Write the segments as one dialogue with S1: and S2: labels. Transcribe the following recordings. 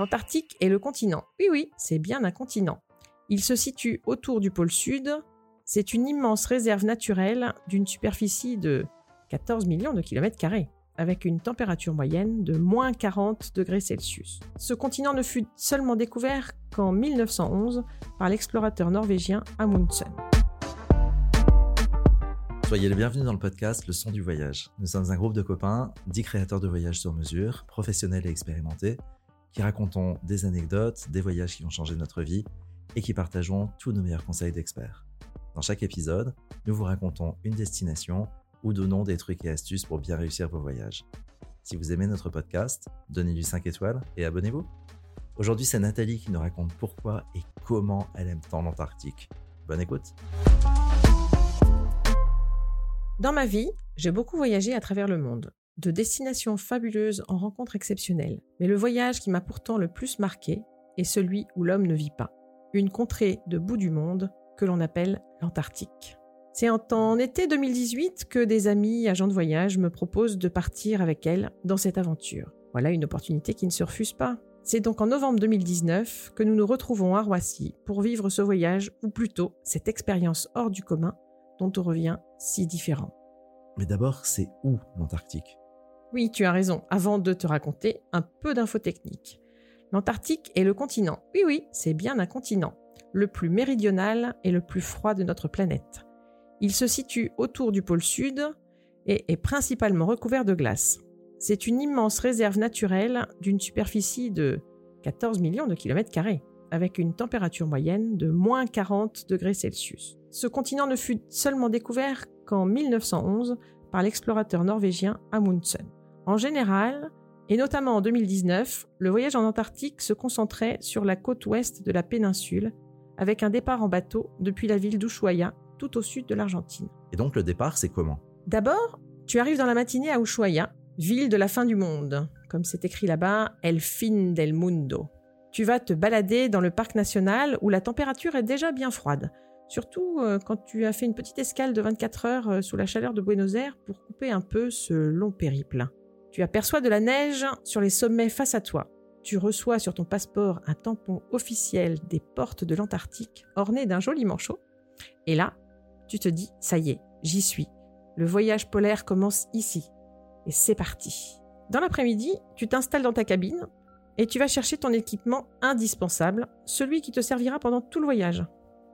S1: L'Antarctique est le continent. Oui, oui, c'est bien un continent. Il se situe autour du pôle sud. C'est une immense réserve naturelle d'une superficie de 14 millions de kilomètres carrés, avec une température moyenne de moins 40 degrés Celsius. Ce continent ne fut seulement découvert qu'en 1911 par l'explorateur norvégien Amundsen.
S2: Soyez les bienvenus dans le podcast Le son du voyage. Nous sommes un groupe de copains, dix créateurs de voyages sur mesure, professionnels et expérimentés, qui racontons des anecdotes, des voyages qui ont changé notre vie et qui partageons tous nos meilleurs conseils d'experts. Dans chaque épisode, nous vous racontons une destination ou donnons des trucs et astuces pour bien réussir vos voyages. Si vous aimez notre podcast, donnez-lui 5 étoiles et abonnez-vous. Aujourd'hui, c'est Nathalie qui nous raconte pourquoi et comment elle aime tant l'Antarctique. Bonne écoute!
S1: Dans ma vie, j'ai beaucoup voyagé à travers le monde, de destinations fabuleuses en rencontres exceptionnelles. Mais le voyage qui m'a pourtant le plus marqué est celui où l'homme ne vit pas. Une contrée de bout du monde que l'on appelle l'Antarctique. C'est en, été 2018 que des amis agents de voyage me proposent de partir avec elles dans cette aventure. Voilà une opportunité qui ne se refuse pas. C'est donc en novembre 2019 que nous nous retrouvons à Roissy pour vivre ce voyage, ou plutôt cette expérience hors du commun dont on revient si différent.
S2: Mais d'abord, c'est où l'Antarctique?
S1: Oui, tu as raison. Avant de te raconter, un peu d'infos techniques. L'Antarctique est le continent. Oui, oui, c'est bien un continent. Le plus méridional et le plus froid de notre planète. Il se situe autour du pôle sud et est principalement recouvert de glace. C'est une immense réserve naturelle d'une superficie de 14 millions de kilomètres carrés, avec une température moyenne de moins 40 degrés Celsius. Ce continent ne fut seulement découvert qu'en 1911 par l'explorateur norvégien Amundsen. En général, et notamment en 2019, le voyage en Antarctique se concentrait sur la côte ouest de la péninsule, avec un départ en bateau depuis la ville d'Ushuaia, tout au sud de l'Argentine.
S2: Et donc le départ, c'est comment?
S1: D'abord, tu arrives dans la matinée à Ushuaia, ville de la fin du monde, comme c'est écrit là-bas, El fin del mundo. Tu vas te balader dans le parc national où la température est déjà bien froide, Surtout euh, quand tu as fait une petite escale de 24 heures euh, sous la chaleur de Buenos Aires pour couper un peu ce long périple. Tu aperçois de la neige sur les sommets face à toi. Tu reçois sur ton passeport un tampon officiel des portes de l'Antarctique orné d'un joli manchot. Et là, tu te dis, ça y est, j'y suis. Le voyage polaire commence ici. Et c'est parti. Dans l'après-midi, tu t'installes dans ta cabine et tu vas chercher ton équipement indispensable, celui qui te servira pendant tout le voyage.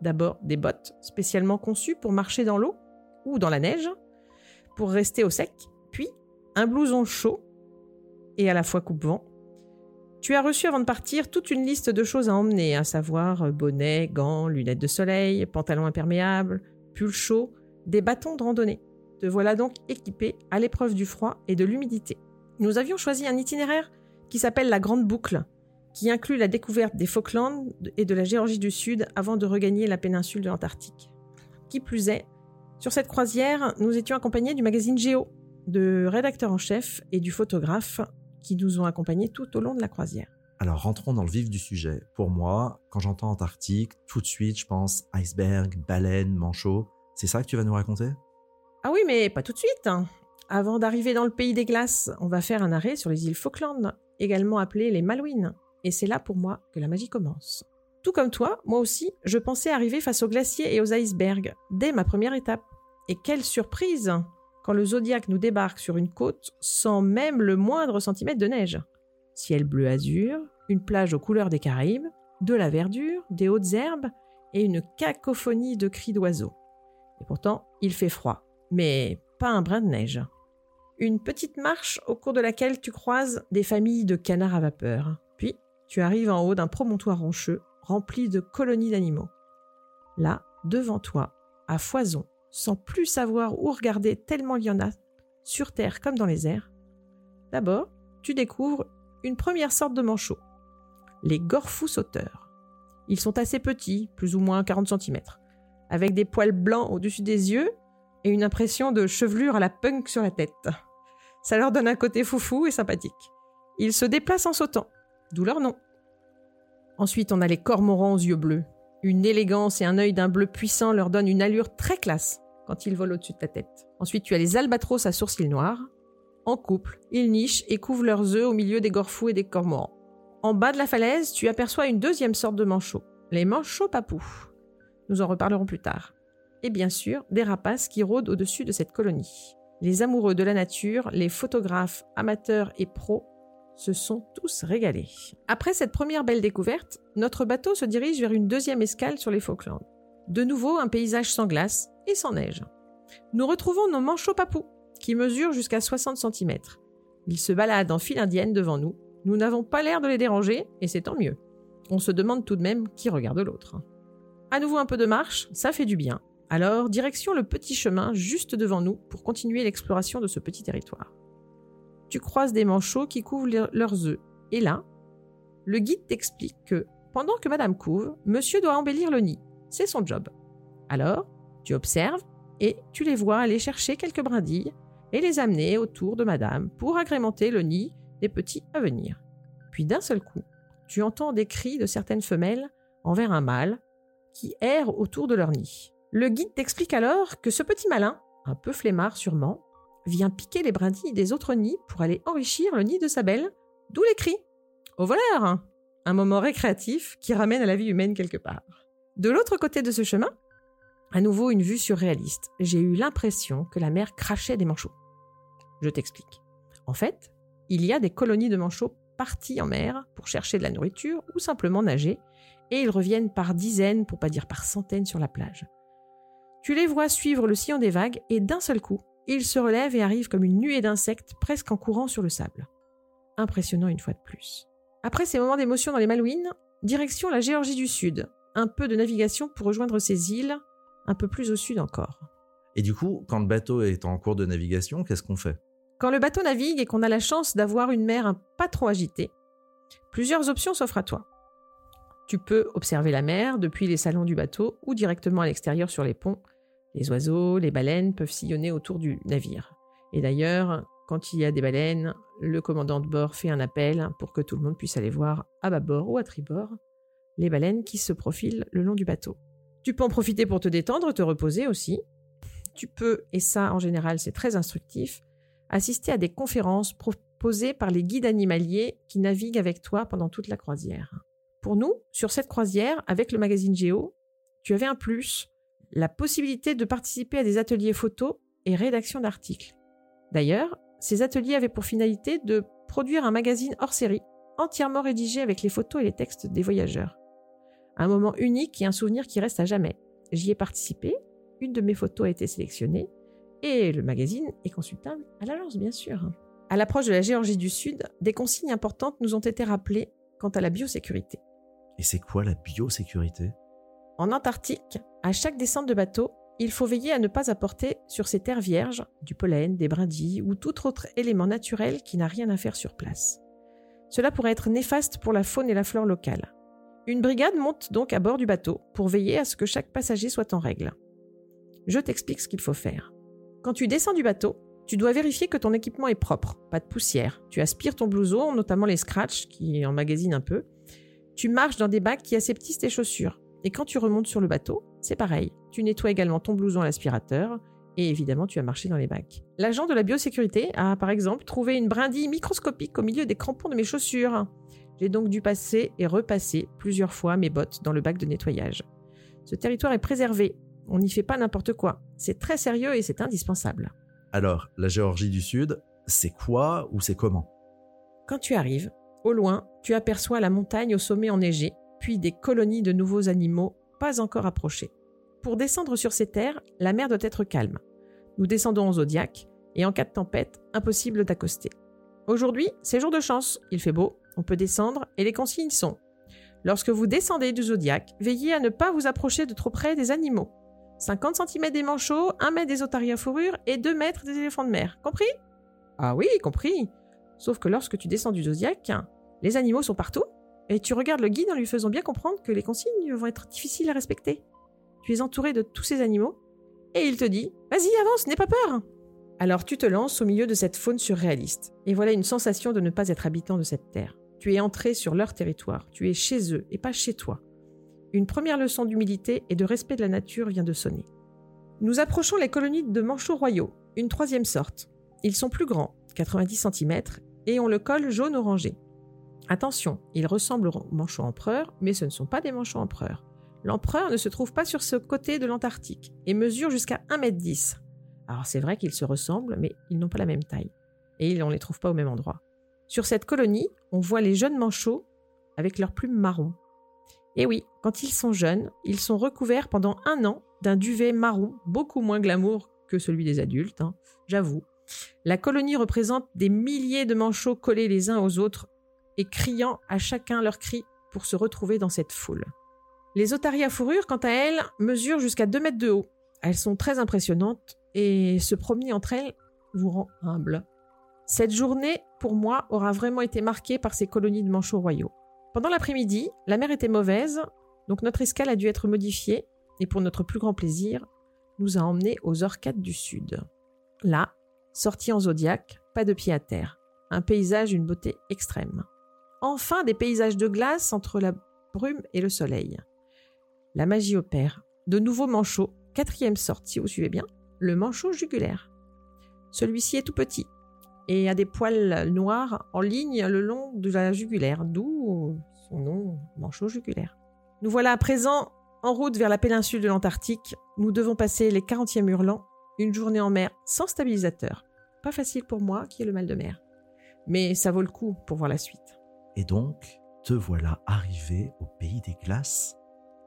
S1: D'abord des bottes spécialement conçues pour marcher dans l'eau ou dans la neige, pour rester au sec, un blouson chaud et à la fois coupe-vent. Tu as reçu avant de partir toute une liste de choses à emmener, à savoir bonnet, gants, lunettes de soleil, pantalon imperméable, pull chaud, des bâtons de randonnée. Te voilà donc équipé à l'épreuve du froid et de l'humidité. Nous avions choisi un itinéraire qui s'appelle la Grande Boucle, qui inclut la découverte des Falklands et de la Géorgie du Sud avant de regagner la péninsule de l'Antarctique. Qui plus est, sur cette croisière, nous étions accompagnés du magazine Géo, de rédacteur en chef et du photographe qui nous ont accompagnés tout au long de la croisière.
S2: Alors rentrons dans le vif du sujet. Pour moi, quand j'entends Antarctique, tout de suite je pense iceberg, baleine, manchot. C'est ça que tu vas nous raconter?
S1: Ah oui, mais pas tout de suite. Hein. Avant d'arriver dans le pays des glaces, on va faire un arrêt sur les îles Falkland, également appelées les Malouines, et c'est là pour moi que la magie commence. Tout comme toi, moi aussi, je pensais arriver face aux glaciers et aux icebergs dès ma première étape. Et quelle surprise quand le zodiaque nous débarque sur une côte sans même le moindre centimètre de neige. Ciel bleu azur, une plage aux couleurs des Caraïbes, de la verdure, des hautes herbes et une cacophonie de cris d'oiseaux. Et pourtant, il fait froid, mais pas un brin de neige. Une petite marche au cours de laquelle tu croises des familles de canards à vapeur, tu arrives en haut d'un promontoire rocheux rempli de colonies d'animaux. Là, devant toi, à foison, sans plus savoir où regarder tellement il y en a, sur terre comme dans les airs, d'abord, tu découvres une première sorte de manchot, les gorfous sauteurs. Ils sont assez petits, plus ou moins 40 cm, avec des poils blancs au-dessus des yeux et une impression de chevelure à la punk sur la tête. Ça leur donne un côté foufou et sympathique. Ils se déplacent en sautant, d'où leur nom. Ensuite, on a les cormorans aux yeux bleus. Une élégance et un œil d'un bleu puissant leur donnent une allure très classe quand ils volent au-dessus de ta tête. Ensuite, tu as les albatros à sourcils noirs. En couple, ils nichent et couvrent leurs œufs au milieu des gorfous et des cormorans. En bas de la falaise, tu aperçois une deuxième sorte de manchots, les manchots papous. Nous en reparlerons plus tard. Et bien sûr, des rapaces qui rôdent au-dessus de cette colonie. Les amoureux de la nature, les photographes, amateurs et pros se sont tous régalés. Après cette première belle découverte, notre bateau se dirige vers une deuxième escale sur les Falklands. De nouveau, un paysage sans glace et sans neige. Nous retrouvons nos manchots papous, qui mesurent jusqu'à 60 cm. Ils se baladent en file indienne devant nous. Nous n'avons pas l'air de les déranger, et c'est tant mieux. On se demande tout de même qui regarde l'autre. À nouveau un peu de marche, ça fait du bien. Alors, direction le petit chemin juste devant nous pour continuer l'exploration de ce petit territoire. Tu croises des manchots qui couvrent leurs œufs, et là, le guide t'explique que, pendant que Madame couve, Monsieur doit embellir le nid. C'est son job. Alors, tu observes et tu les vois aller chercher quelques brindilles et les amener autour de Madame pour agrémenter le nid des petits à venir. Puis d'un seul coup, tu entends des cris de certaines femelles envers un mâle qui erre autour de leur nid. Le guide t'explique alors que ce petit malin, un peu flemmard sûrement, vient piquer les brindilles des autres nids pour aller enrichir le nid de sa belle, d'où les cris. Au voleur Un moment récréatif qui ramène à la vie humaine quelque part. De l'autre côté de ce chemin, à nouveau une vue surréaliste. J'ai eu l'impression que la mer crachait des manchots. Je t'explique. En fait, il y a des colonies de manchots partis en mer pour chercher de la nourriture ou simplement nager, et ils reviennent par dizaines, pour pas dire par centaines, sur la plage. Tu les vois suivre le sillon des vagues et d'un seul coup, ils se relèvent et arrivent comme une nuée d'insectes presque en courant sur le sable. Impressionnant une fois de plus. Après ces moments d'émotion dans les Malouines, direction la Géorgie du Sud. Un peu de navigation pour rejoindre ces îles, un peu plus au sud encore.
S2: Et du coup, quand le bateau est en cours de navigation, qu'est-ce qu'on fait?
S1: Quand le bateau navigue et qu'on a la chance d'avoir une mer pas trop agitée, plusieurs options s'offrent à toi. Tu peux observer la mer depuis les salons du bateau ou directement à l'extérieur sur les ponts. Les oiseaux, les baleines peuvent sillonner autour du navire. Et d'ailleurs, quand il y a des baleines, le commandant de bord fait un appel pour que tout le monde puisse aller voir à bâbord ou à tribord les baleines qui se profilent le long du bateau. Tu peux en profiter pour te détendre, te reposer aussi. Tu peux, et ça en général c'est très instructif, assister à des conférences proposées par les guides animaliers qui naviguent avec toi pendant toute la croisière. Pour nous, sur cette croisière, avec le magazine Géo, tu avais un plus, la possibilité de participer à des ateliers photo et rédaction d'articles. D'ailleurs, ces ateliers avaient pour finalité de produire un magazine hors série, entièrement rédigé avec les photos et les textes des voyageurs. Un moment unique et un souvenir qui reste à jamais. J'y ai participé, une de mes photos a été sélectionnée, et le magazine est consultable à l'agence, bien sûr. À l'approche de la Géorgie du Sud, des consignes importantes nous ont été rappelées quant à la biosécurité.
S2: Et c'est quoi la biosécurité?
S1: En Antarctique, à chaque descente de bateau, il faut veiller à ne pas apporter sur ces terres vierges du pollen, des brindilles ou tout autre élément naturel qui n'a rien à faire sur place. Cela pourrait être néfaste pour la faune et la flore locale. Une brigade monte donc à bord du bateau pour veiller à ce que chaque passager soit en règle. Je t'explique ce qu'il faut faire. Quand tu descends du bateau, tu dois vérifier que ton équipement est propre, pas de poussière. Tu aspires ton blouson, notamment les scratchs qui emmagasinent un peu, tu marches dans des bacs qui aseptissent tes chaussures. Et quand tu remontes sur le bateau, c'est pareil. Tu nettoies également ton blouson à l'aspirateur et évidemment tu as marché dans les bacs. L'agent de la biosécurité a par exemple trouvé une brindille microscopique au milieu des crampons de mes chaussures. J'ai donc dû passer et repasser plusieurs fois mes bottes dans le bac de nettoyage. Ce territoire est préservé, on n'y fait pas n'importe quoi. C'est très sérieux et c'est indispensable.
S2: Alors, la Géorgie du Sud, c'est quoi ou c'est comment?
S1: Quand tu arrives, au loin, tu aperçois la montagne au sommet enneigé, des colonies de nouveaux animaux pas encore approchés. Pour descendre sur ces terres, la mer doit être calme. Nous descendons au Zodiac, et en cas de tempête, impossible d'accoster. Aujourd'hui, c'est jour de chance, il fait beau, on peut descendre, et les consignes sont Lorsque vous descendez du Zodiac, veillez à ne pas vous approcher de trop près des animaux. 50 cm des manchots, 1 mètre des otaries à fourrure et 2 mètres des éléphants de mer. Compris? Ah oui, compris. Sauf que lorsque tu descends du Zodiac, les animaux sont partout, et tu regardes le guide en lui faisant bien comprendre que les consignes vont être difficiles à respecter. Tu es entouré de tous ces animaux, et il te dit Vas-y, avance, n'aie pas peur Alors tu te lances au milieu de cette faune surréaliste, et voilà une sensation de ne pas être habitant de cette terre. Tu es entré sur leur territoire, tu es chez eux et pas chez toi. Une première leçon d'humilité et de respect de la nature vient de sonner. Nous approchons les colonies de manchots royaux, une troisième sorte. Ils sont plus grands, 90 cm, et ont le col jaune orangé. Attention, ils ressemblent aux manchots empereurs, mais ce ne sont pas des manchots empereurs. L'empereur ne se trouve pas sur ce côté de l'Antarctique et mesure jusqu'à 1m10. Alors c'est vrai qu'ils se ressemblent, mais ils n'ont pas la même taille. Et on ne les trouve pas au même endroit. Sur cette colonie, on voit les jeunes manchots avec leurs plumes marron. Et oui, quand ils sont jeunes, ils sont recouverts pendant un an d'un duvet marron beaucoup moins glamour que celui des adultes, hein, j'avoue. La colonie représente des milliers de manchots collés les uns aux autres et criant à chacun leur cri pour se retrouver dans cette foule. Les otaries à fourrure, quant à elles, mesurent jusqu'à 2 mètres de haut. Elles sont très impressionnantes et se promener entre elles vous rend humble. Cette journée, pour moi, aura vraiment été marquée par ces colonies de manchots royaux. Pendant l'après-midi, la mer était mauvaise, donc notre escale a dû être modifiée, et pour notre plus grand plaisir, nous a emmenés aux Orcades du Sud. Là, sorti en zodiaque, pas de pied à terre. Un paysage d'une beauté extrême. Enfin, des paysages de glace entre la brume et le soleil. La magie opère. De nouveaux manchots, quatrième sorte, si vous suivez bien, le manchot jugulaire. Celui-ci est tout petit et a des poils noirs en ligne le long de la jugulaire, d'où son nom manchot jugulaire. Nous voilà à présent en route vers la péninsule de l'Antarctique. Nous devons passer les 40e hurlants, une journée en mer sans stabilisateur. Pas facile pour moi qui ai le mal de mer. Mais ça vaut le coup pour voir la suite.
S2: Et donc, te voilà arrivé au pays des glaces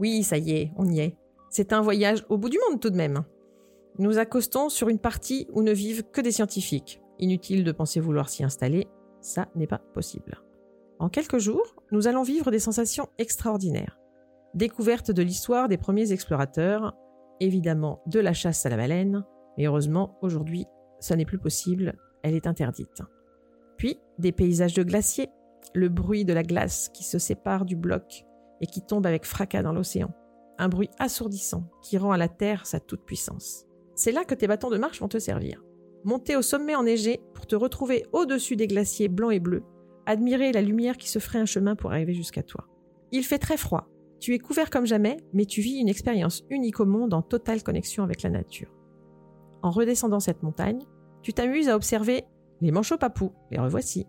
S1: Oui, ça y est, on y est. C'est un voyage au bout du monde tout de même. Nous accostons sur une partie où ne vivent que des scientifiques. Inutile de penser vouloir s'y installer, ça n'est pas possible. En quelques jours, nous allons vivre des sensations extraordinaires. Découverte de l'histoire des premiers explorateurs, évidemment de la chasse à la baleine, mais heureusement, aujourd'hui, ça n'est plus possible, elle est interdite. Puis, des paysages de glaciers, le bruit de la glace qui se sépare du bloc et qui tombe avec fracas dans l'océan. Un bruit assourdissant qui rend à la Terre sa toute-puissance. C'est là que tes bâtons de marche vont te servir. Monter au sommet enneigé pour te retrouver au-dessus des glaciers blancs et bleus, admirer la lumière qui se ferait un chemin pour arriver jusqu'à toi. Il fait très froid, tu es couvert comme jamais, mais tu vis une expérience unique au monde en totale connexion avec la nature. En redescendant cette montagne, tu t'amuses à observer les manchots papous, les revoici.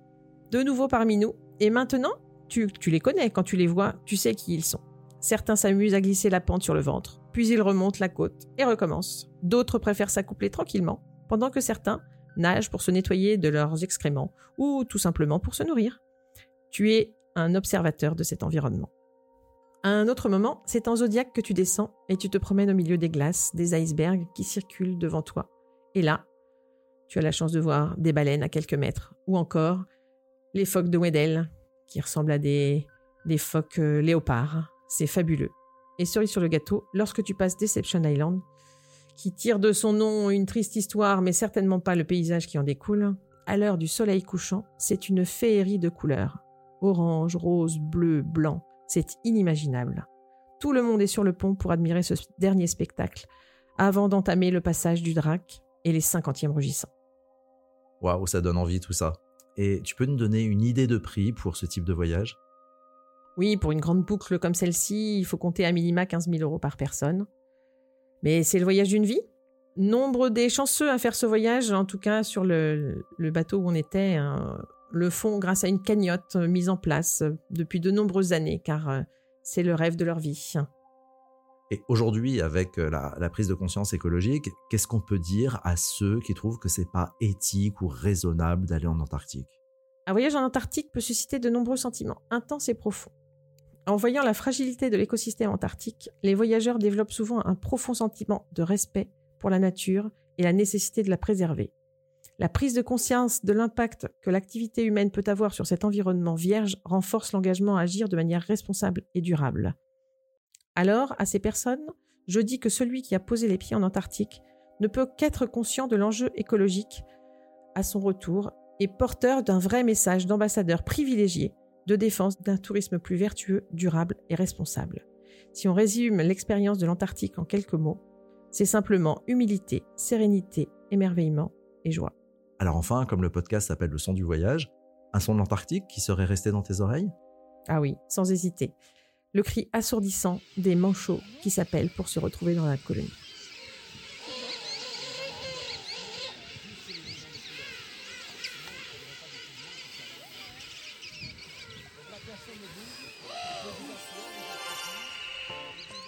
S1: De nouveau parmi nous, et maintenant, tu, les connais quand tu les vois, tu sais qui ils sont. Certains s'amusent à glisser la pente sur le ventre, puis ils remontent la côte et recommencent. D'autres préfèrent s'accoupler tranquillement, pendant que certains nagent pour se nettoyer de leurs excréments ou tout simplement pour se nourrir. Tu es un observateur de cet environnement. À un autre moment, c'est en zodiaque que tu descends et tu te promènes au milieu des glaces, des icebergs qui circulent devant toi. Et là, tu as la chance de voir des baleines à quelques mètres, ou encore les phoques de Weddell, qui ressemblent à des, phoques euh, léopards, c'est fabuleux. Et cerise sur le gâteau, lorsque tu passes Deception Island, qui tire de son nom une triste histoire, mais certainement pas le paysage qui en découle, à l'heure du soleil couchant, c'est une féerie de couleurs. Orange, rose, bleu, blanc, c'est inimaginable. Tout le monde est sur le pont pour admirer ce dernier spectacle, avant d'entamer le passage du drac et les cinquantièmes rugissants.
S2: Waouh, ça donne envie tout ça. Et tu peux nous donner une idée de prix pour ce type de voyage?
S1: Oui, pour une grande boucle comme celle-ci, il faut compter à minima 15 000 euros par personne. Mais c'est le voyage d'une vie? Nombre des chanceux à faire ce voyage, en tout cas sur le, bateau où on était, hein, le font grâce à une cagnotte mise en place depuis de nombreuses années, car euh, c'est le rêve de leur vie.
S2: Aujourd'hui, avec euh, la, la, prise de conscience écologique, qu'est-ce qu'on peut dire à ceux qui trouvent que c'est pas éthique ou raisonnable d'aller en Antarctique?
S1: Un voyage en Antarctique peut susciter de nombreux sentiments intenses et profonds. En voyant la fragilité de l'écosystème antarctique, les voyageurs développent souvent un profond sentiment de respect pour la nature et la nécessité de la préserver. La prise de conscience de l'impact que l'activité humaine peut avoir sur cet environnement vierge renforce l'engagement à agir de manière responsable et durable. Alors, à ces personnes, je dis que celui qui a posé les pieds en Antarctique ne peut qu'être conscient de l'enjeu écologique à son retour et porteur d'un vrai message d'ambassadeur privilégié de défense d'un tourisme plus vertueux, durable et responsable. Si on résume l'expérience de l'Antarctique en quelques mots, c'est simplement humilité, sérénité, émerveillement et joie.
S2: Alors enfin, comme le podcast s'appelle Le son du voyage, un son de l'Antarctique qui serait resté dans tes oreilles?
S1: Ah oui, sans hésiter le cri assourdissant des manchots qui s'appellent pour se retrouver dans la colonie.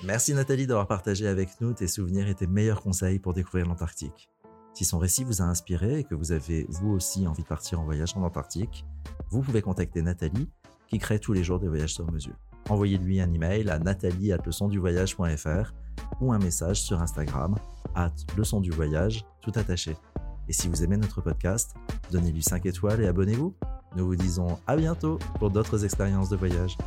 S2: Merci Nathalie d'avoir partagé avec nous tes souvenirs et tes meilleurs conseils pour découvrir l'Antarctique. Si son récit vous a inspiré et que vous avez vous aussi envie de partir en voyage en Antarctique, vous pouvez contacter Nathalie qui crée tous les jours des voyages sur mesure. Envoyez-lui un email à nathalie@leçonduvoyage.fr ou un message sur Instagram at leçon du voyage tout attaché. Et si vous aimez notre podcast, donnez-lui 5 étoiles et abonnez-vous. Nous vous disons à bientôt pour d'autres expériences de voyage.